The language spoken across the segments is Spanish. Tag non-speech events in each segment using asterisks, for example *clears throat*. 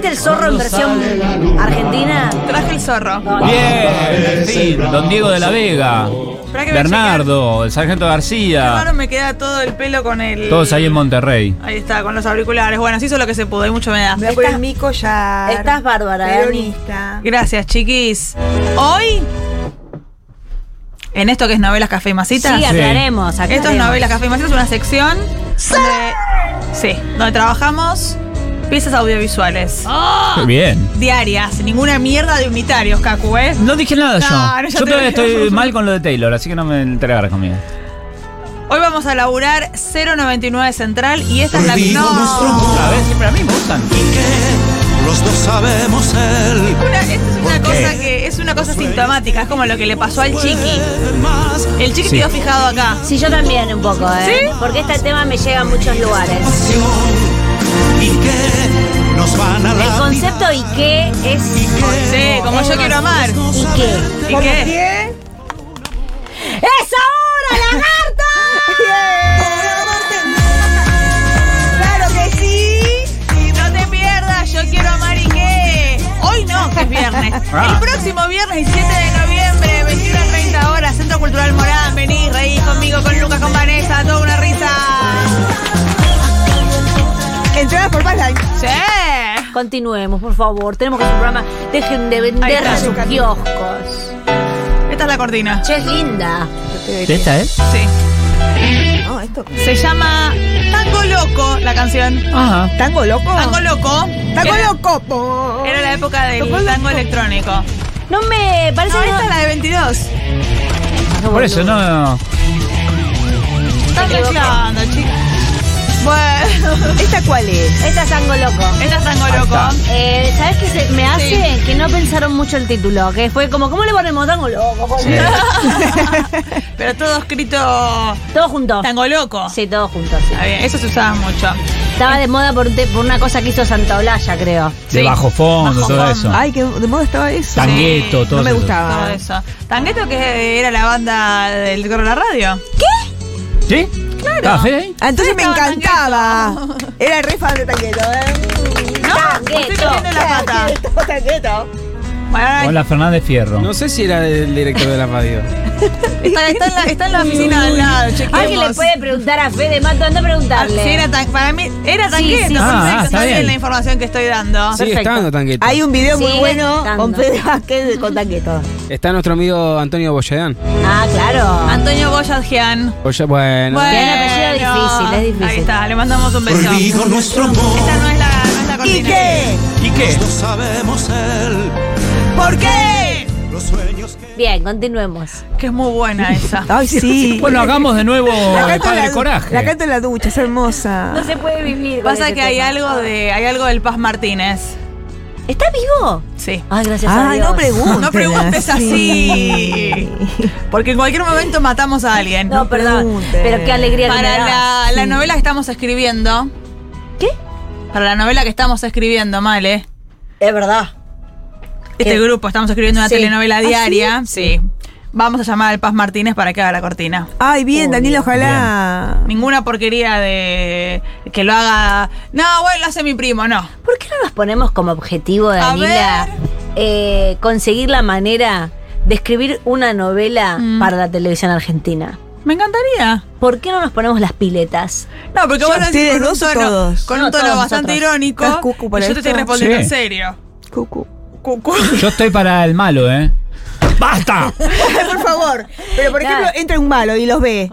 Trajiste. ¿Trajiste el zorro en versión argentina? Traje el zorro. Bien, sí, don Diego de la Vega, voy Bernardo, el sargento García, Ahora me queda todo el pelo con el. todos ahí en Monterrey. Ahí está, con los auriculares. Bueno, se hizo lo que se pudo, hay mucha humedad. Me voy a poner mi collar. Estás bárbara. Peronista. Gracias, chiquis. Hoy, en esto que es novelas, café y masitas. Sí, aclaremos. Esto es aclaremos. novelas, café y masitas, una sección donde, sí, donde trabajamos piezas audiovisuales. Qué *laughs* bien. Diarias, ninguna mierda de unitarios, Cacu, ¿eh? No dije nada No, yo. no, yo todavía estoy *laughs* mal con lo de Taylor, así que no me entregarás conmigo. Hoy vamos a laburar 099 Central y esta es la. Nuestro No. A ver, siempre a mí me gustan. que los dos sabemos él. Es una cosa que es una cosa sintomática, es como lo que le pasó al chiqui. El chiqui Sí. quedó fijado acá. Sí, yo también un poco, ¿eh? ¿Sí? Porque este tema me llega a muchos lugares. Nos van a El concepto y qué es. Sí, como yo quiero amar. ¿Y qué? ¿Y qué? ¿Qué? ¡Es ahora, lagarto! *laughs* ¡Claro que sí! No te pierdas, yo quiero amar y qué. Hoy no, que es viernes. Ah. El próximo viernes 17 de noviembre, 21 a 30 horas, Centro Cultural Morán. Vení, reí conmigo, con Lucas, con Vanessa, toda una risa. Entradas por Passline. ¡Sí! Continuemos, por favor. Tenemos que hacer un programa. Dejen de vender está, sus kioscos. Esta es la cortina. Che, es linda. ¿De esta, eh? Sí. No, esto. Se llama Tango Loco, la canción. Ajá. ¿Tango loco? Tango Loco. Tango Era- loco. po. Era la época del Tango loco. electrónico. No me parece No, que esta es la de 22. Por eso, no. Están equivoqué. mezclando, chicos. Bueno, ¿Esta cuál es? Esta es Tango Loco. esta es Tango Loco. Eh, ¿Sabes qué se- me hace? Sí. Que no pensaron mucho el título. Que fue como, ¿cómo le ponemos Tango Loco? Sí. *laughs* Pero todo escrito Todo junto. Tango Loco. Sí, todo junto, sí. Bien, eso se usaba mucho. Estaba de moda por, una cosa que hizo Santa Olaya, creo. De bajo fondo, Bajo todo fondo. eso. Ay, que de moda estaba eso. Tangueto, todo No me eso. gustaba. Todo eso. Tangueto que era la banda del Coro de la Radio. ¿Sí? Claro. Ah, entonces me encantaba. Era re fan de Tangueto, ¿eh? No, Tangueto. estoy la pata. *laughs* Tangueto. Bueno, ahora Hola Fernández Fierro. No sé si era el director de la radio. *laughs* está, está en la, está en la oficina de al lado, chequeemos. Alguien le puede preguntar a Fede Mato, anda a Ah, preguntarle. sí, era tan, para mí era Sí, Tangueto. sí, sí. Ah, está bien bien. la información que estoy dando. Sigue Perfecto. estando Tangueto. Hay un video muy bueno estando. con Fede Vázquez con Tangueto. Está nuestro amigo Antonio Boyadán. Ah, claro. Antonio Boyadjian. Boya- bueno. Tiene apellido difícil, es difícil. Ahí está, le mandamos un beso. Olvido nuestro amor. Esta no es la, no es la cortina. ¿Y qué? ¿Y qué? Dos sabemos él. ¿Por qué? Los sueños que Bien, continuemos. Que es muy buena esa. *laughs* Ay, sí. *laughs* Bueno, hagamos de nuevo La el Padre la, Coraje. la canto en la ducha, es hermosa. No se puede vivir. Pasa que hay algo de hay algo del Paz Martínez. ¿Está vivo? Sí. Ay, gracias a Ay, Dios. *laughs* no preguntes. No preguntes así. Porque en cualquier momento matamos a alguien. No, perdón. preguntes. Pero qué alegría que me Para da. la, la novela que estamos escribiendo. ¿Qué? Para la novela que estamos escribiendo, Male. Es verdad. Este ¿Qué? grupo, estamos escribiendo una Sí. telenovela ¿Ah, diaria. sí? Vamos a llamar al Paz Martínez para que haga la cortina. Ay, bien, Uy, Daniela, ojalá. Ninguna porquería de que lo haga. No, bueno, lo hace mi primo, no. ¿Por qué no nos ponemos como objetivo, A Danila, ver. eh, conseguir la manera de escribir una novela Mm. para la televisión argentina? Me encantaría. ¿Por qué no nos ponemos las piletas? No, porque vos lo decís ¿ustedes con un tono, todos? con No, un tono bastante nosotros. irónico. ¿Estás cucu y yo te estoy esto? respondiendo Sí. en serio. Cucu. Cucu. Yo estoy para el malo, ¿eh? ¡Basta! *laughs* Por favor. Pero, por ejemplo, entra un malo y los ve.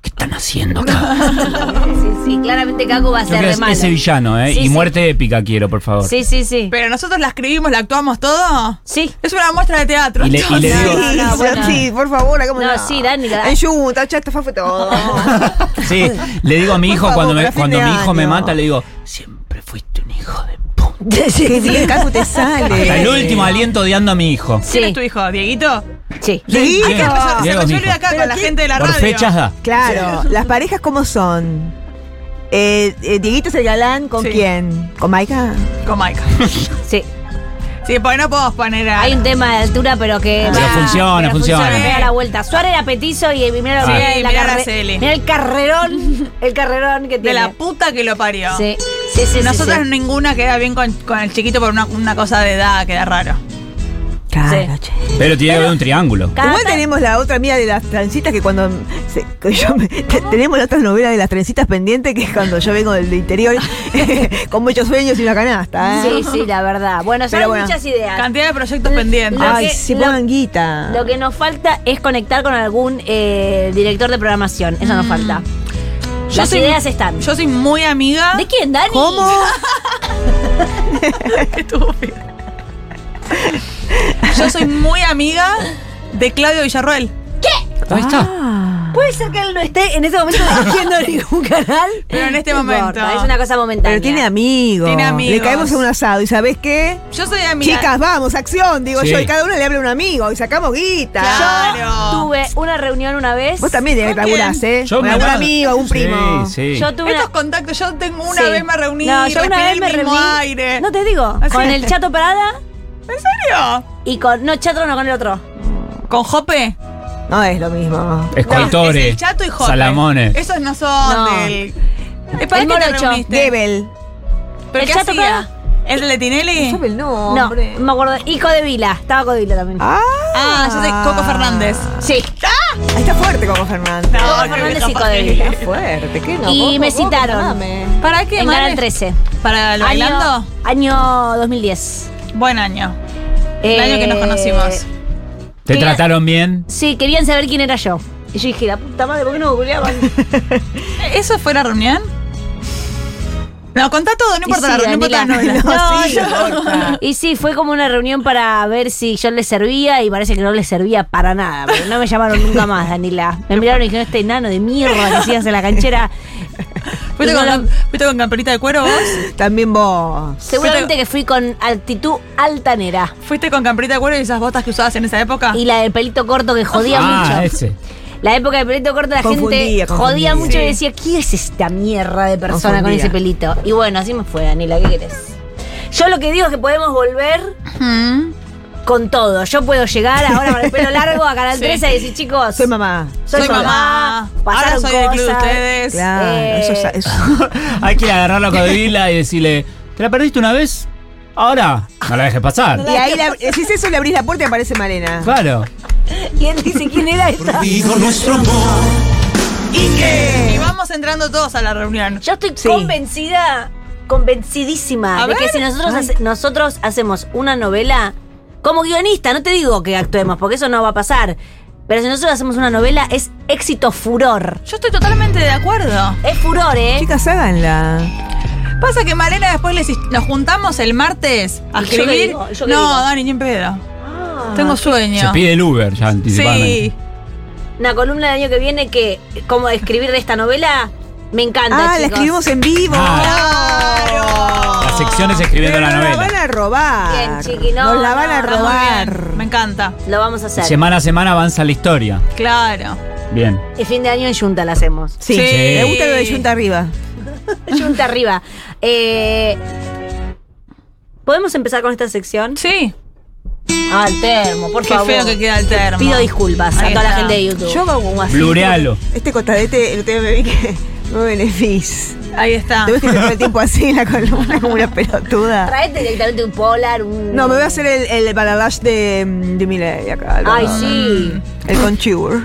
¿Qué están haciendo acá? Sí, sí, claramente Caco va a ser de malo. ese villano, ¿eh? Sí, y sí. muerte épica quiero, por favor. Sí, sí, sí. Pero nosotros la escribimos, la actuamos todo. Sí. Es una muestra de teatro. Y le- y le digo- No, no, Sí, bueno. sí, por favor, hagamos No, sí, Dani, la- En Junta, chato, fue todo. Sí, le digo a mi hijo favor, cuando, me, cuando mi hijo me mata, le digo, siempre Siempre fuiste un hijo de *laughs* bien, Cacu, te sale. Hasta el último aliento odiando a mi hijo. ¿Quién Sí. es tu hijo? ¿Dieguito? Sí. Sí, Hay que Diego, resolver- se Diego es mi resuelve hijo. acá con la ¿quién- gente de la Por radio. fechas da. Claro, las parejas cómo son. Eh, eh, Dieguito es el galán, ¿con Sí. quién? ¿Con Maika? Con Maika. *laughs* Sí. Sí, porque no podemos poner a. Hay un tema de altura, pero que. Pero funciona, pero funciona. Pega la vuelta. Suárez era petizo y mira, Sí, mira la mirá Araceli. Mira el carrerón. *laughs* El carrerón que de tiene. la puta que lo parió. Sí. Sí, sí, sí, Nosotras sí. ninguna queda bien con, con el chiquito por una, una cosa de edad, queda raro. Claro, Sí. Pero tiene que haber un triángulo. Cada Igual tenemos la otra amiga de las trencitas que cuando se- que yo me- te- tenemos la otra novela de las trencitas pendientes que es cuando yo vengo del interior *laughs* *laughs* con muchos sueños y una canasta. ¿eh? Sí, sí, la verdad. Bueno, son Pero bueno. muchas ideas. Cantidad de proyectos pendientes. Ay, que- si lo- pongan guita. Lo que nos falta es conectar con algún eh, director de programación. Eso nos falta. Las soy- ideas están. Yo soy muy amiga. ¿De quién, Dani? ¿Cómo? *laughs* Qué estúpido. Yo soy muy amiga de Claudio Villarroel. Ahí está. Ah. Puede ser que él no esté en ese momento dirigiendo *laughs* ningún canal. Pero en este No momento. importa, es una cosa momentánea. Pero tiene amigos. Tiene amigos. Le caemos en un asado. ¿Y sabés qué? Yo soy amiga. Chicas, vamos, acción, digo Sí. yo. Y cada uno le habla a un amigo y sacamos guita. Claro. Tuve una reunión una vez. Vos también tenés que laburás, ¿eh? Yo Con algún amigo, algún primo. Sí, sí. Yo tuve Estos una. contactos, yo tengo una Sí. vez me reuní, No, yo una vez me reuní. aire. No te digo. ¿Ah, sí? Con el Chato Parada ¿En serio? y con. No, Chato no, con el otro. ¿Con Jope? No es lo mismo. Escoitore. No, es el Chato y. Salamones. Esos no son No. del... ¿Eh, ¿Para El qué te. ¿Pero ¿El qué Chato hacía? De Tinelli? ¿Sabe el No, nombre? me acuerdo. Y Codevila. Estaba Codevila también. Ah, Ah, yo soy Coco Fernández. Sí. Ahí está fuerte Coco Fernández. No, Coco Fernández y. Codevila. Está fuerte, ¿qué no? Y Coco, me Coco, citaron. ¿Para qué, En? Canal 13. ¿Para el bailando? Año, año 2010. Buen año. El año que nos Eh, conocimos. ¿Te trataron bien? Sí, querían saber quién era yo. Y yo dije, la puta madre, ¿por qué no googleaban? *laughs* ¿Eso fue la reunión? No, contá todo, no importa Y la sí, reunión, no importa la. *laughs* No, sí, yo- no importa. Y sí, fue como una reunión para ver si yo les servía y parece que no les servía para nada. Porque no me llamaron nunca más, Danila. Me miraron y dijeron, este enano de mierda que hacías en la canchera. ¿Fuiste, con, no cam- ¿Fuiste con camperita de cuero vos? *laughs* También vos. Seguramente que fui con actitud altanera. ¿Fuiste con camperita de cuero y esas botas que usabas en esa época? Y la del pelito corto que jodía ah, mucho. ese. La época del pelito corto la Confundía, gente jodía confundía. mucho Sí. y decía, ¿quién es esta mierda de persona con ese pelito? Y bueno, así me fue, Danila, ¿qué querés? Yo lo que digo es que podemos volver Mm. Con todo. Yo puedo llegar ahora con el pelo largo a Canal Sí. 13 y decir, chicos, Soy mamá. soy, Soy mamá. Ahora pasaron soy del club de cosas. ustedes. Claro, Eh, eso, es- eso- *laughs* Hay que agarrar la codevila y decirle, ¿te la perdiste una vez? Ahora, no la dejes pasar. Y ahí le- decís eso, le abrís la puerta y aparece Malena. Claro. Y él dice, ¿quién era esta? Nuestro amor. ¿Y qué? Y vamos entrando todos a la reunión. Yo estoy Sí. convencida, convencidísima A de ver. que si nosotros, hace- nosotros hacemos una novela, como guionista, no te digo que actuemos, porque eso no va a pasar. Pero si nosotros hacemos una novela, es éxito furor. Yo estoy totalmente de acuerdo. Es furor, ¿eh? Chicas, háganla. Pasa que Malena después les, nos juntamos el martes a ¿Y yo qué escribir. digo? ¿Yo qué no, digo? Dani, ni en pedo. Ah. Tengo sueño. Se pide el Uber ya anticipadamente. Sí. Una columna del año que viene que, como escribir de esta novela, me encanta. Ah, la escribimos en vivo. Claro. Las secciones escribiendo Pero la nos la novela. van a robar. Bien, chiqui, no, Nos la van no, a muy robar. bien. Me encanta. Lo vamos a hacer. Semana a semana avanza la historia. Claro. Bien. Y fin de año en Junta la hacemos. Sí. Sí. Me gusta lo de Junta arriba. *laughs* Junta arriba. Eh, ¿Podemos empezar con esta sección? Sí. Ah, el termo, por Qué favor. feo que queda el termo. Pido disculpas Ahí a toda la gente de YouTube. Yo hago un así. Blurealo. Este costadete, el día me vi que no me beneficia. Ahí está. Te ves que todo el tiempo así en la columna como una pelotuda. Traete directamente un polar, un. No, me voy a hacer el, el balalash de, de Miley acá. Ay, sí. El contour.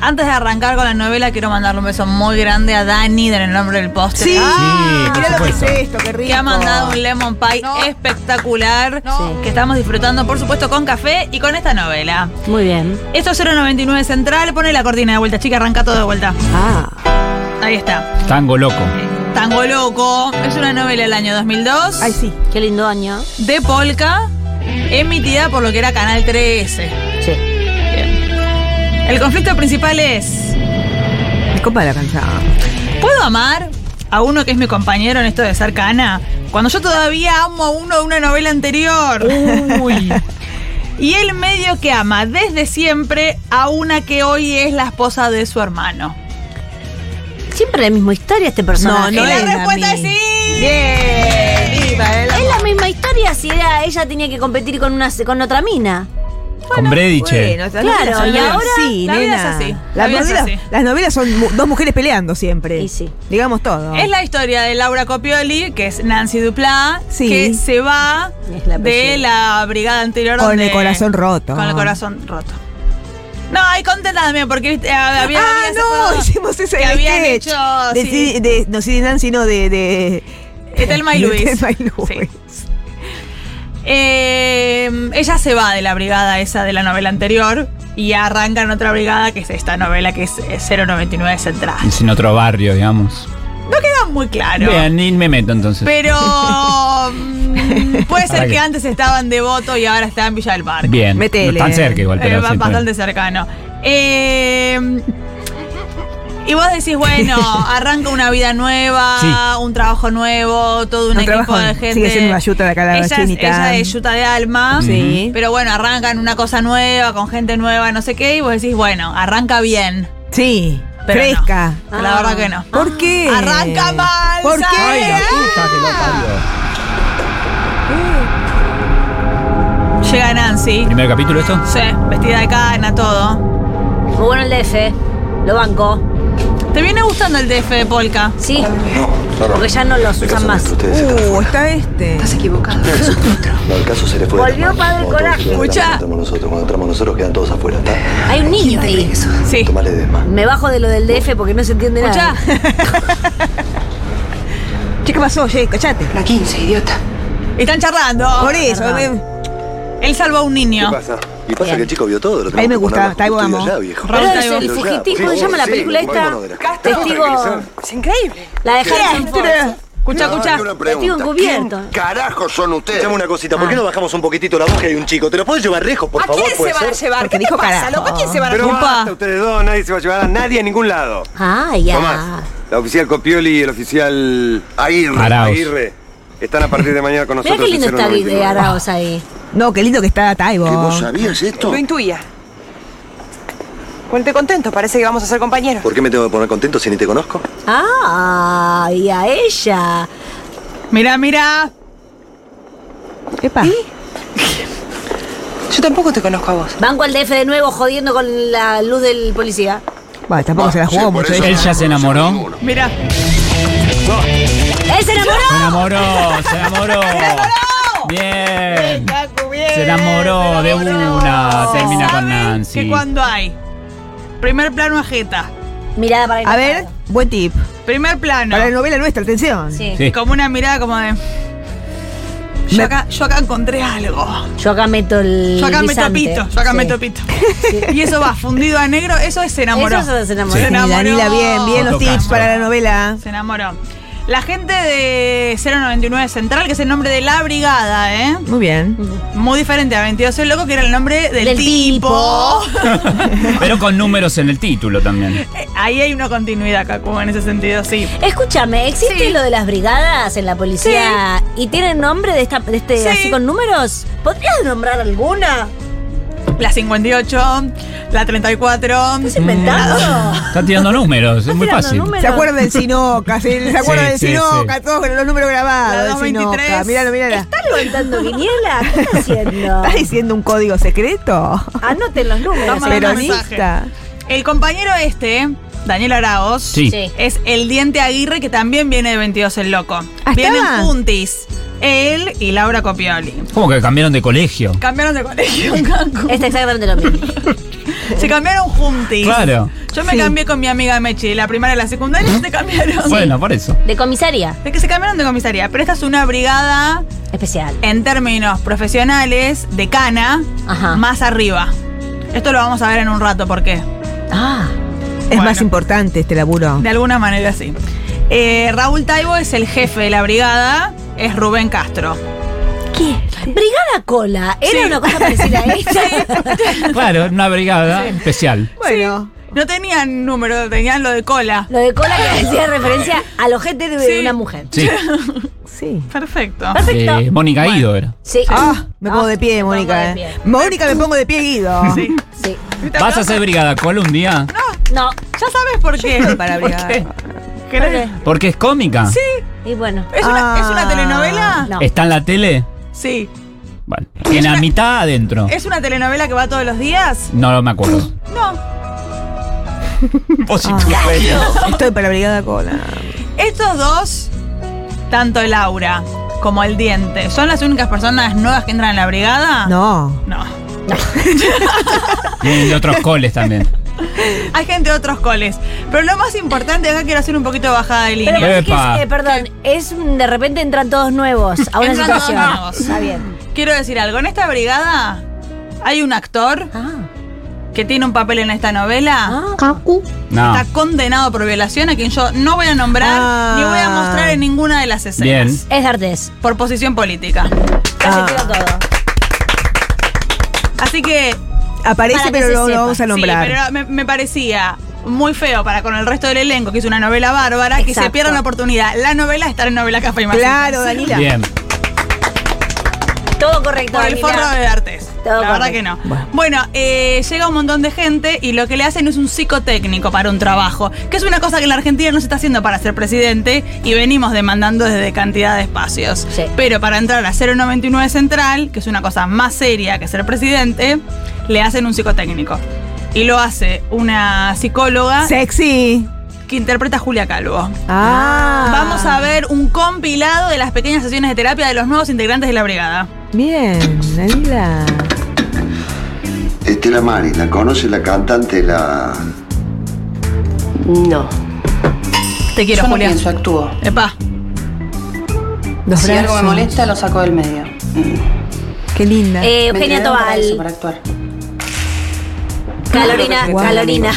Antes de arrancar con la novela, quiero mandarle un beso muy grande a Dani en el nombre del póster. Sí, Sí, por mirá lo que es esto, qué rico. Que ha mandado un lemon pie espectacular. Sí. Que estamos disfrutando, por supuesto, con café y con esta novela. Muy bien. Esto es 099 Central. Pone la cortina de vuelta, chica, arranca todo de vuelta. Ah, Ahí está. Tango loco. Tango Loco. Es una novela del año 2002. ay sí. Qué lindo año. De Polka. Emitida por lo que era Canal 13. Sí. El conflicto principal es. Copa la canción. ¿Puedo amar a uno que es mi compañero en esto de ser cana, cuando yo todavía amo a uno de una novela anterior. Uy. *laughs* Y él medio que ama desde siempre a una que hoy es la esposa de su hermano. Siempre la misma historia este personaje. No, no y la es la respuesta es sí. Bien. Viva el Es la misma historia si era ella tenía que competir con una con otra mina. Con Brediche. Bueno, Claro, y ahora así, la vida es así, la Las novelas, así. las novelas son dos mujeres peleando siempre. Y sí. Digamos todo. Es la historia de Laura Copioli, que es Nancy Duplá, Sí. que se va la de la brigada anterior. Con donde- el corazón roto. Con el corazón roto. No, hay contenta también, porque viste, había, ah, no, *laughs* hicimos ese que habían sketch. hecho. de, sí, sí, de- no, sí, de Nancy, no, de. de Thelma y *laughs* de Luis. Y Luis. Sí. Eh, ella se va de la brigada esa de la novela anterior y arranca en otra brigada que es esta novela que es eh, 099 Central. Es en otro barrio, digamos. No queda muy claro. Bien, ni me meto entonces. Pero *laughs* mm, puede ser ¿Para que antes estaban de voto y ahora está en Villa del Parque. Bien. Metele. No tan cerca igual, Eh, pero ba- sí, bastante cercano. Eh, y vos decís, bueno, *laughs* arranca una vida nueva, Sí. un trabajo nuevo, todo un, Un equipo trabajo, de gente. sigue siendo una yuta de acá, la ella, es, chinita. ella es yuta de alma. Sí. Pero bueno, arrancan una cosa nueva, con gente nueva, no sé qué, y vos decís, bueno, arranca bien. Sí. Pero no. fresca. La verdad que no. ¿Por qué? Arranca mal, ¿Por qué? Ay, la puta que lo parió. Llega Nancy. ¿Primer capítulo esto? Sí, vestida de cana, todo. Muy bueno el DF. Lo banco. ¿Te viene gustando el DF de Polka? Sí. No, no, no. Porque ya no los El usan caso más. entre ustedes está Uh, está este. No, el caso se le fue de las Volvió manos. Padre Cuando todos Coraje. entramos nosotros. Cuando entramos nosotros quedan todos afuera. ¿está? Hay un niño ahí. Sí. Tomale desma. Me bajo de lo del DF porque no se entiende Escucha. nada. *laughs* Che, ¿qué pasó? Che, cachate. La 15, idiota. Están charlando. Por eso, perdón. me- Él salva a un niño. ¿Qué pasa? Y pasa Bien. que el chico vio todo. Lo Ahí me tenemos que gusta, poner está ahí bajo vamos. custodia ya, viejo. Raúl Taibo. el fugitivo, sí, ¿cómo se llama la sí, película esta? Testigo. Es increíble. La de Harrison Ford. Escucha, escucha. Testigo encubierto. ¿Quién carajo son ustedes? Escuchame una cosita. ¿Por qué no bajamos un poquitito la voz que hay un chico? ¿Te lo puedes llevar lejos, por ¿A favor? quién se ¿Puede van a ser? llevar? Porque ¿Qué dijo pasa, carajo. loco? ¿A quién se van a Pero llevar? basta ustedes dos, nadie se va a llevar a nadie a ningún lado. Ah, ya. Tomás, la oficial Copioli y el oficial Aguirre. Arauz. Aguirre están a partir de mañana con Mira nosotros. qué lindo en está 099. de Araos ahí. No, qué lindo que está Taibo. ¿Que vos sabías esto? Lo intuía. Ponte contento, parece que vamos a ser compañeros. ¿Por qué me tengo que poner contento si ni te conozco? Ah, y a ella. Mira, mira. Epa. Yo tampoco te conozco a vos. Banco al DF de nuevo jodiendo con la luz del policía. Bueno, tampoco se la jugó Sí, por mucho. eso Él ella. ya se enamoró. Mira. ¡Él se enamoró! Se enamoró, se enamoró. *laughs* Bien. Se enamoró de una. Termina con ¿Saben Nancy. Que cuando hay primer plano a Jeta, Mirada para el A ver, buen tip. primer plano, Para la novela nuestra, atención. Sí. Sí. como una mirada como de. Yo Me- acá, yo acá encontré algo. Yo acá meto el. Yo acá meto guisante. pito, yo acá Sí. meto pito. Y eso va fundido a negro, eso es se enamoró. Eso se enamoró. Se Sí, enamoró. Danila, bien, bien los Otto tips Castro. para la novela. Se enamoró. La gente de 099 Central, que es el nombre de la brigada, ¿eh? Muy bien. Muy diferente a 22 el loco, que era el nombre del, Del tipo. *laughs* Pero con números en el título también. Eh, Ahí hay una continuidad, Cacu, en ese sentido, sí. Escúchame, ¿existe Sí. lo de las brigadas en la policía y tienen nombre de, esta, de este Sí. así con números? ¿Podrías nombrar alguna? La 58, la 34. ¿Estás inventando? Está tirando números, es ¿Estás muy tirando fácil. números? ¿Se acuerdan del Sinoca? ¿Se, se acuerdan Sí, del sí, Sinoca? Todos con los números grabados. La del 223. Sinoca. Míralo, míralo. ¿Estás levantando quiniela? ¿Qué estás haciendo? *laughs* ¿Estás diciendo un código secreto? Anoten los números. Peronista. El compañero este, Daniel Araos, es el diente Aguirre, que también viene de 22 el loco. Ah, Vienen ¿estaba? Él y Laura Copioli. ¿Cómo que cambiaron de colegio? Cambiaron de colegio. Es exactamente lo mismo. *laughs* Se cambiaron juntis. Claro. Yo me Sí. cambié con mi amiga Mechi, la primaria y la secundaria se cambiaron. Bueno, por eso. De comisaría. De que se cambiaron de comisaría. Pero esta es una brigada, Especial. en términos profesionales, de cana, Ajá. más arriba. Esto lo vamos a ver en un rato, ¿por qué? Ah. Es Bueno. más importante este laburo. De alguna manera sí. Eh, Raúl Taibo es el jefe de la brigada, es Rubén Castro. ¿Qué? Brigada Cola. ¿Era Sí. una cosa parecida a *laughs* esta? Claro, una brigada especial. Bueno, No tenían número, tenían lo de cola. Lo de cola que hacía referencia al ojete de Sí. una mujer. Sí. Sí. Perfecto. Perfecto. Eh, Mónica Guido era. Sí. Ah, me pongo de pie, Mónica. de eh. Mónica, me pongo de pie, Guido. Sí. Sí. ¿Vas a hacer brigada cola un día? No. Ya sabes por qué. Para ¿Por brigada. qué? ¿Por ¿Querés? qué? Porque es cómica. Sí. Y bueno. ¿Es una, Ah. ¿Es una telenovela? No. ¿Está en la tele? Sí. Bueno, en la mitad adentro. ¿Es una telenovela que va todos los días? No me acuerdo. *clears throat* No. *laughs* Vos Ah. tu. Estoy para Brigada Cola. Estos dos, tanto Laura como el diente, ¿son las únicas personas nuevas que entran en la brigada? No. No. Vienen de otros coles también. *laughs* *laughs* Hay gente de otros coles. Pero lo más importante, acá quiero hacer un poquito de bajada de Pero línea. que Epa. es, eh, perdón, es de repente entran todos nuevos a una Entran todos nuevos. Está bien. Quiero decir algo. En esta brigada hay un actor Ah. que tiene un papel en esta novela. Ah. No. Está condenado por violación a quien yo no voy a nombrar Ah. ni voy a mostrar en ninguna de las escenas. Bien. Es D'Artés. Por posición política. Ah. Así que Aparece, pero no lo vamos a nombrar. Sí, pero me, me parecía muy feo para con el resto del elenco, que es una novela bárbara, que se pierdan la oportunidad. La novela estar en novela Café y. Claro, Danila. Bien. Todo correcto. Por el forro de Artes. Todo la verdad que no. Bueno. Bueno, eh, llega un montón de gente y lo que le hacen es un psicotécnico para un trabajo, que es una cosa que en la Argentina no se está haciendo para ser presidente y venimos demandando desde cantidad de espacios. Sí. Pero para entrar a 099 Central, que es una cosa más seria que ser presidente, le hacen un psicotécnico. Y lo hace una psicóloga Sexy. que interpreta a Julia Calvo. Ah. Vamos a ver un compilado de las pequeñas sesiones de terapia de los nuevos integrantes de la brigada. Bien, Danila. Estela Mari, ¿la conoce la cantante, la... No. Te quiero, Yo no Julia. pienso, actúo. Epa. Los si algo me molesta, lo saco del medio. Mm. Qué linda. Eh, Eugenia entregaron para eso, Tobal. para actuar. Calorina. Calorina.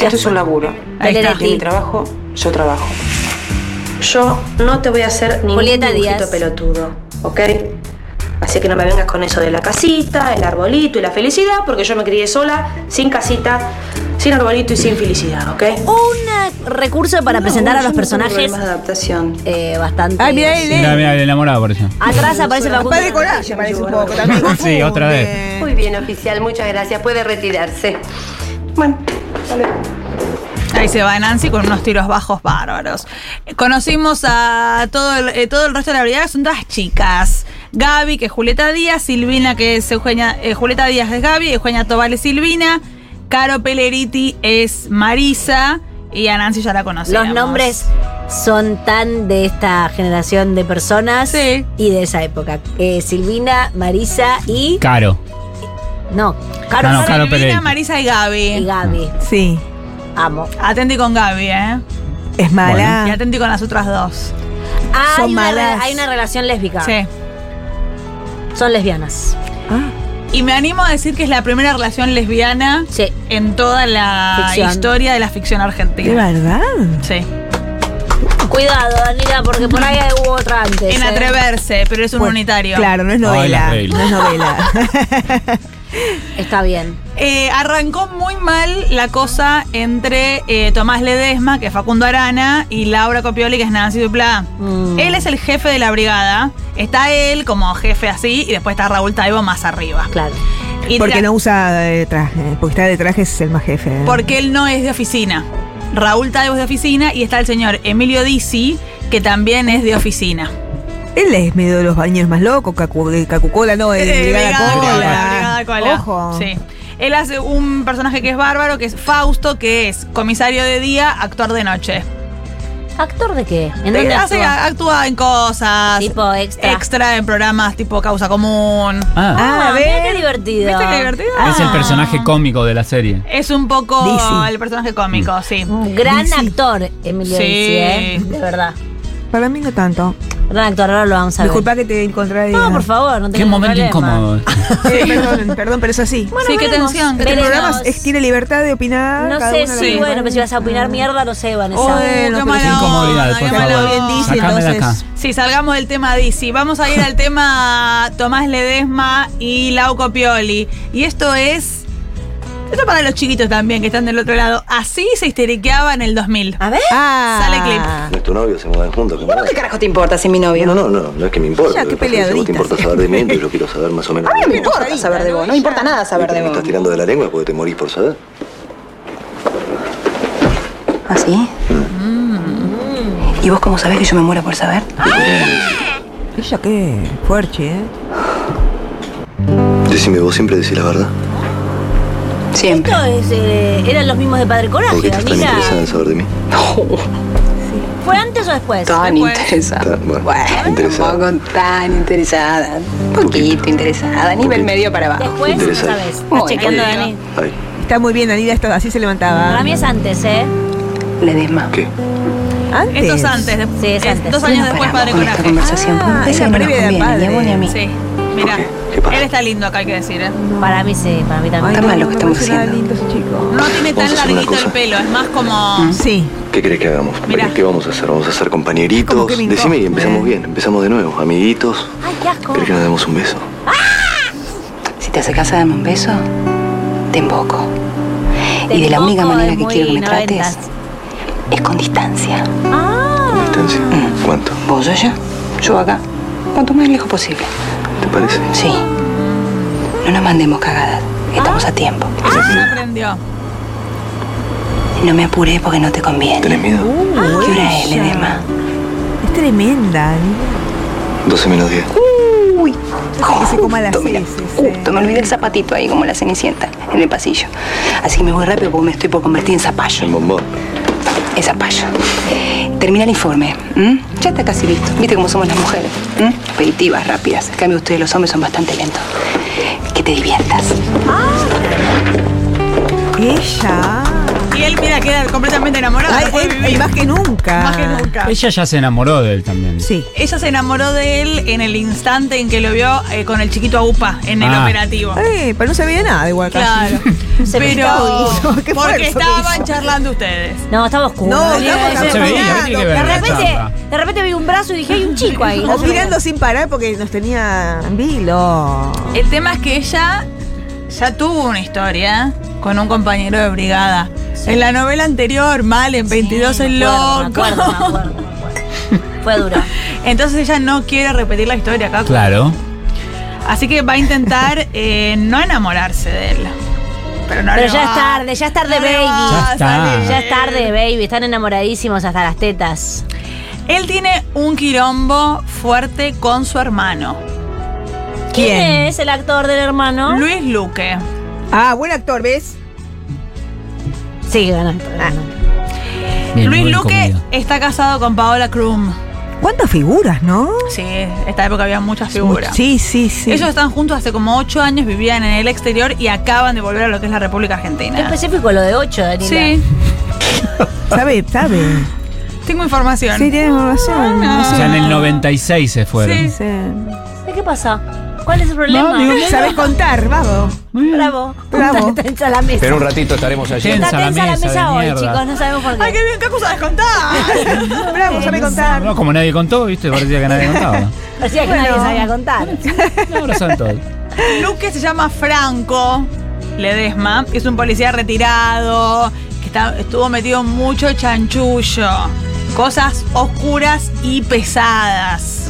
Esto es un laburo. Ahí está. Mi trabajo, yo trabajo. Yo no te voy a hacer ningún Julieta dibujito Díaz. pelotudo, ¿ok? Así que no me vengas con eso de la casita, el arbolito y la felicidad, porque yo me crié sola, sin casita, sin arbolito y sin felicidad, ¿ok? Un recurso para No, presentar a los personajes de adaptación. eh, bastante. Ay, mira, Mira, mira, el enamorado por eso. Atrás aparece Facundo. Padre Coraje parece un poco. También *laughs* Sí, otra vez. Muy bien, oficial, muchas gracias. Puede retirarse. Bueno, vale. Ahí se va Nancy con unos tiros bajos bárbaros. Conocimos a todo el, eh, todo el resto de la brigada, son todas chicas. Gaby, que es Julieta Díaz, Silvina, que es Eugenia, eh, Julieta Díaz es Gaby, Eugenia Tobal es Silvina, Caro Peleriti es Marisa y a Nancy ya la conocemos. Los nombres son tan de esta generación de personas Sí. y de esa época. Eh, Silvina, Marisa y. Caro. No, Caro, no, Caro Silvina, Peleriti. Marisa y y Gaby. Gaby. Sí. Amo. Atenti con Gaby, ¿eh? Es Y mala. atenti con las otras dos. Ah, Son hay, una, malas. hay una relación lésbica. Sí. Son lesbianas. Ah. Y me animo a decir que es la primera relación lesbiana Sí. en toda la Ficción. historia de la ficción ¿De argentina. verdad? Sí. Cuidado, Danila, porque por ahí hubo otra antes. En ¿eh? atreverse, pero es un Bueno, unitario. Claro, no es Ay, novela. reglas. No es novela. *laughs* Está bien. Eh, arrancó muy mal la cosa entre eh, Tomás Ledesma, que es Facundo Arana, y Laura Copioli, que es Nancy Duplá. Mm. Él es el jefe de la brigada. Está él como jefe así, y después está Raúl Taibo más arriba. Claro. Y Porque no usa eh, traje. Porque está de traje es el más jefe. ¿eh? Porque él no es de oficina. Raúl Taibo es de oficina y está el señor Emilio Dizzi, que también es de oficina. Él es medio de los bañeros más locos. Cacu, Cacucola, no, de *laughs* Eh, Brigada Brigada Cola. Cola, Brigada Cola. Ojo. Sí. Él hace un personaje que es bárbaro, que es Fausto, que es comisario de día, actor de noche. ¿Actor de qué? ¿En dónde hace- actúa? actúa en cosas. Tipo extra. Extra en programas tipo Causa Común. Ah, Ah, a mira ver. qué divertido. ¿Viste qué divertido? es el personaje cómico de la serie. Es un poco Dizzy. el personaje cómico, sí. Un gran Dizzy. actor, Emilio Sí. Dizzy, ¿eh? De verdad. Para mí no tanto. Gran actor, ahora lo vamos a ver. Disculpa que te encontré. No, por favor, no Qué tengo momento problema. incómodo. *laughs* Sí, perdón, perdón, pero es así. sí, qué tensión. qué este veremos. programa es- tiene libertad de opinar. No cada sé lo que bueno, quiera. pero si vas a opinar mierda, no sé, Vanessa. Oh, Bueno, qué pero Qué incomodidad, por qué favor. bien Sacame de acá. entonces. Sí, salgamos del tema Dizzy. Vamos a ir al tema Tomás Ledesma y Lau Copioli. Y esto es Esto para los chiquitos también que están del otro lado. Así se histeriqueaba en el 2000. A ver. Ah. Sale clip. Nuestro novio se mudan juntos, ¿Vos camarada. qué carajo te importa si mi novio? No, no, no, no es que me importa. Ya, qué que pasa es que a vos te importa saber de mí, yo quiero saber más o menos. A mí no me importa saber de vos, no me importa nada saber de ¿Me vos. estás tirando de la lengua porque te morís por saber? ¿Ah, sí? ¿Y vos cómo sabés que yo me muero por saber? Ella qué fuerte, ¿eh? Decime, vos siempre decís la verdad. Siempre. Esto es, eh, eran los mismos de Padre ¿Por Coraje, qué estás tan interesada en saber de mí? ¿Fue antes o después? Tan Después. interesada. Tan- bueno, Bueno, interesada. tampoco tan interesada. Un poquito interesada. Nivel Poquito. medio para abajo. Después, no Interesante. sabes. Estás Muy chequeando, bien. Dani. Ay, Está muy bien, Anida, esto, así se levantaba. Para mí es antes, ¿eh? Ledesma. ¿qué? Antes. Esto es antes. de- Sí, es antes. Dos ¿Por años no después, Padre con esta Coraje. conversación? Ah, esa no nos previa de padre. ni a vos ni a mí. Sí. Mira, qué? ¿Qué pasa? él está lindo acá, hay que decir, ¿eh? Para mí sí, para mí Ay, también. Está no, mal lo que estamos haciendo. lindo ese chico. No tiene Vamos tan a hacer una larguito el cosa. pelo, es más como. Sí. ¿Qué querés que hagamos? Mira. ¿Qué vamos a hacer? ¿Vamos a ser Como compañeritos? que me Decime y empezamos bien. Empezamos de nuevo. Amiguitos. Ay, qué asco. ¿Querés que nos demos un beso? Si te acercas a darme un beso, te invoco. Te y de la única manera es que muy quiero que me noventas. trates es con distancia. Ah, ¿Con distancia? Mm. ¿Cuánto? Vos allá, yo acá. Cuanto más lejos posible. ¿Te parece? Sí. No nos mandemos cagadas. Estamos a tiempo. Se aprendió. No me apuré porque no te conviene. ¿Tenés miedo? ¿Qué hora es. Ledesma? Es tremenda. 12 menos 10. Uy, que se coma las justo, mira, heces, justo, me olvidé el zapatito ahí como la cenicienta en el pasillo. Así que me voy rápido porque me estoy por convertir en zapallo. El bombón. En zapallo. Termina el informe. Ya está casi listo. Viste cómo somos las mujeres. ¿m? Rápidas. En cambio, ustedes los hombres son bastante lentos. Que te diviertas. Ella. Y él, mira, queda completamente enamorado. Ay, no puede él- vivir. más que nunca. Más que nunca. Ella ya se enamoró de él también. Sí. Ella se enamoró de él en el instante en que lo vio eh, con el chiquito Aupa en el Ah. operativo. Ay, pero no se veía nada igual. Claro. *laughs* Se Pero hizo, qué porque estaban hizo. charlando ustedes. No, estaba oscuro. No, ese- No se veía, ¿qué tiene que ver De repente, de repente vi un brazo y dije, hay un chico ahí. No O mirando sin parar porque nos tenía en vilo. El tema es que ella ya tuvo una historia con un compañero de brigada. En la novela anterior, mal, en 22 Sí, el acuerdo, loco. Me acuerdo, me acuerdo, me acuerdo. Fue duro. *laughs* Entonces ella no quiere repetir la historia acá. Claro. Así que va a intentar *laughs* eh, no enamorarse de él. Pero no Pero ya va. es tarde, ya es tarde, No baby. Ya está. es tarde, baby. Están enamoradísimos hasta las tetas. Él tiene un quilombo fuerte con su hermano, ¿Quién, ¿Quién? es el actor del hermano? Luis Luque. Ah, buen actor, ¿ves? Sí, ganó. Bien, Luis Luque está casado con Paola Krum. ¿Cuántas figuras, no? Sí, esta época había muchas figuras. Sí, sí, sí. Ellos están juntos hace como ocho años, vivían en el exterior y acaban de volver a lo que es la República Qué Argentina. específico lo de 8, Daniela. Sí, *laughs* Sabe, sabe. tengo información. Sí, tiene información. Ah. O sea, en el 96 se fueron. Sí. Sí. ¿De ¿Qué pasa? ¿Cuál es el problema? No, digo, Sabes contar, vamos. Bravo. Bravo. Está tensa la mesa. En un ratito estaremos allí. Está Tensa la mesa, de hoy, mierda. chicos. No sabemos por qué. Ay, qué bien, qué sabes contar. *laughs* Bravo, sabe contar. No, como nadie contó, ¿viste? Parecía que nadie contaba. Parecía que Bueno. nadie sabía contar. Ahora saben todo. Luque se llama Franco Ledesma, es un policía retirado, que está- estuvo metido en mucho chanchullo, cosas oscuras y pesadas.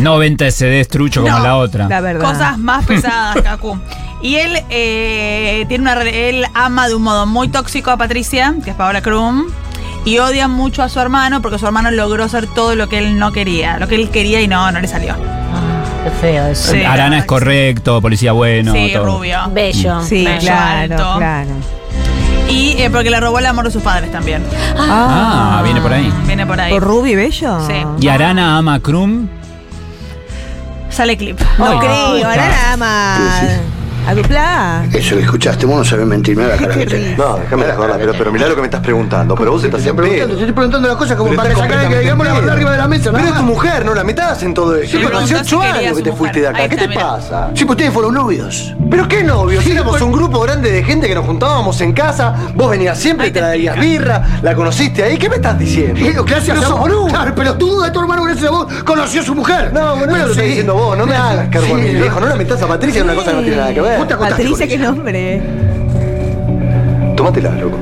No venta ese trucho como No, la otra. La verdad. Cosas más *laughs* pesadas, Kaku. Y él eh, tiene una re- él ama de un modo muy tóxico a Patricia, que es Paola Krum, y odia mucho a su hermano porque su hermano logró hacer todo lo que él no quería, lo que él quería y no, no le salió. Ah, qué feo eso. Sí. Arana es correcto, policía bueno. sí, todo. rubio. Bello. Sí, Bello, claro, alto. claro. Y eh, porque le robó el amor de sus padres también. Ah, viene por ahí. Viene por ahí. ¿Por Ruby Bello? Sí. Y Arana ama a Krum. Sale clip. No Ay, creo, ahora nada más. ¿A dupla? Eso que escuchaste, vos no sabés mentirme la *laughs* cara que tenés. No, déjame la joda, pero, pero mirá lo que me estás preguntando. Pero vos estás Te en preguntando, te pedo. estoy preguntando las cosas como Pero para que estás sacar que completamente digamos la en verdad pedo. arriba de la mesa, Pero nada es tu más. mujer, no la metas en todo eso. Pero hace si 8 quería años que te mujer. fuiste de acá. Ahí ¿Qué está, te pasa? Sí, pues ustedes fueron novios. ¿Pero qué novios? Éramos un grupo grande de gente que nos juntábamos en casa. Vos venías siempre, Ahí te traías birra, la conociste ahí. ¿Qué me estás diciendo? Y lo gracias Pero a vos. boludo. Claro, pero tú de tu hermano, gracias a vos, conoció a su mujer. No, bueno, lo estás diciendo vos. No me hagas cargo a mí, viejo. No la metas a Patricia en una cosa que no tiene nada que ver. Vos te Patricia, con qué nombre. Tómatela, loco.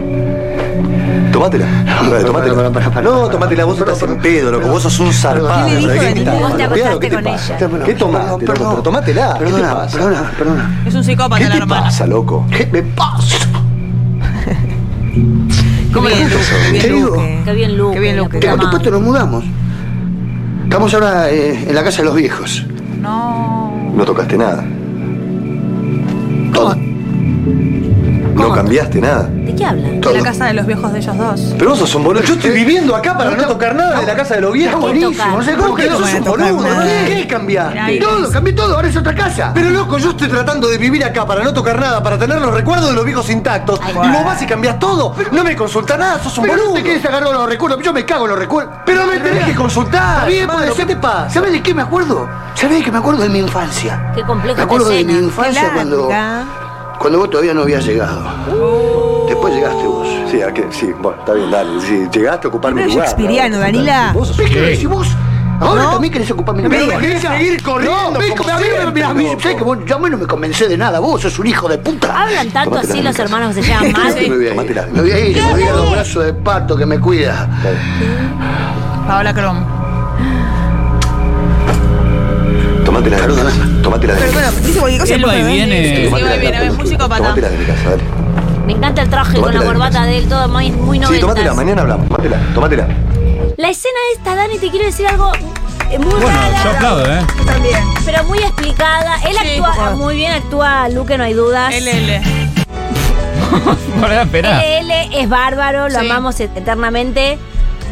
Tómatela. Dale, tómatela. No, tómatela, vos estás en pedo, loco. Vos sos un zarpado. ¿Qué le dijo ¿sabés qué te Vos te acostaste ¿qué te con pasa? ella. ¿Qué tomaste, loco? Pero tómatela. ¿Qué te Perdona, pasa? perdona, perdona. Es un psicópata ¿Qué la te hermana. pasa, loco? ¿Qué me pasa? ¿Cómo bien, Luque, qué Te digo. Qué bien, Luque. Qué bien, Luque. Te cuánto nos mudamos. Estamos ahora eh, en la casa de los viejos. No. No tocaste nada. Todo. No cambiaste nada. ¿De qué hablan? Todo. De la casa de los viejos de ellos dos. Pero vos sos un boludo. Yo estoy viviendo acá para no tocar nada de la casa de los viejos. Buenísimo. tocar? No sé ¿Cómo que sos un boludo? ¿Qué cambiaste? Todo, cambié todo, ahora es otra casa. Pero loco, yo estoy tratando de vivir acá para no tocar nada, para tener los recuerdos de los viejos intactos. Ay, y vos vas y cambiás todo. No me consultás nada, sos un Pero no boludo. te quedes agarrado los recuerdos, yo me cago en los recuerdos. Pero me tenés que consultar. Está bien, ¿Qué te pasa? ¿Sabes de qué me acuerdo? ¿Sabes de qué me acuerdo de mi infancia? Qué complejo Me acuerdo de mi infancia cuando, cuando vos todavía no habías llegado. Después llegaste vos. Sí, ¿a qué? sí, bueno, está bien, dale. Sí, llegaste a ocupar mi Pero lugar. shakespeariano, ¿no? Danila. Vos sos ¿Ves que un lo decís vos? Ahora ¿No? también querés ocupar mi lugar. Pero me querés seguir corriendo No, como que a mí, mira, a mí, loco. ¿sabes que vos, yo a mí no me convencé de nada. Vos sos un hijo de puta. Hablan tanto así los hermanos que se llaman mal. Me voy a ir. Me voy a ir. Me voy a ir a los brazos de pato que me cuida. Paola Crom. Tómatela de mi casa. Tómatela de mi Pero casa. bueno, dice cualquier cosa. Él va y viene. Sí, bien, es muy. Tómatela de mi casa, dale. Me encanta el traje con la corbata de él, todo muy, muy Sí, noventas. tómatela, mañana hablamos. Tómatela, tómatela. La escena esta, Dani, te quiero decir algo eh, muy Bueno, rara, yo aplaudo, ¿eh? También. pero muy explicada. Él Sí. actúa muy bien, actúa Luque, no hay dudas. LL. Bueno, espera. LL es bárbaro, lo Sí. amamos et- eternamente.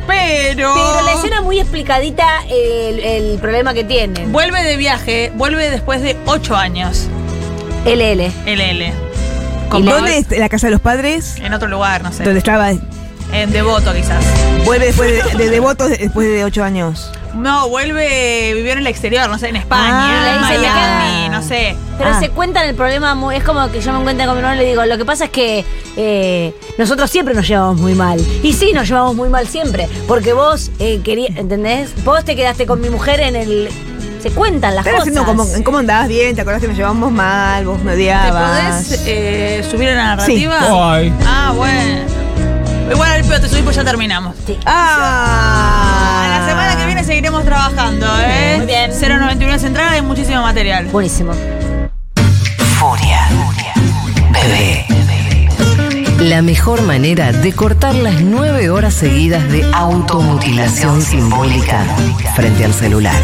Pero. Pero la escena muy explicadita el, el problema que tienen. Vuelve de viaje, vuelve después de 8 años. LL. LL. ¿Y Como dónde es la casa de los padres? En otro lugar, no sé. Donde estaba. En Devoto, quizás. Vuelve después de, de devotos después de ocho años. No, vuelve, vivió en el exterior, no sé, en España, Ah, en Miami, "Me no sé. Pero Ah. se cuentan el problema, muy- es como que yo me encuentro con mi hermano y le digo, lo que pasa es que eh, nosotros siempre nos llevamos muy mal. Y sí, nos llevamos muy mal siempre. Porque vos eh, querías, ¿entendés? Vos te quedaste con mi mujer en el... Se cuentan las Están cosas. como, ¿cómo andabas bien? ¿Te acordás que nos llevamos mal? ¿Vos me ¿Te odiabas? podés eh, subir a la narrativa? Ay. Ah, bueno. Igual al pedo te subís, pues ya terminamos. Sí. ¡Ah! Seguiremos trabajando, ¿eh? Muy bien. 091 Central, hay muchísimo material. Buenísimo. Furia. Bebé. La mejor manera de cortar las nueve horas seguidas de automutilación simbólica frente al celular.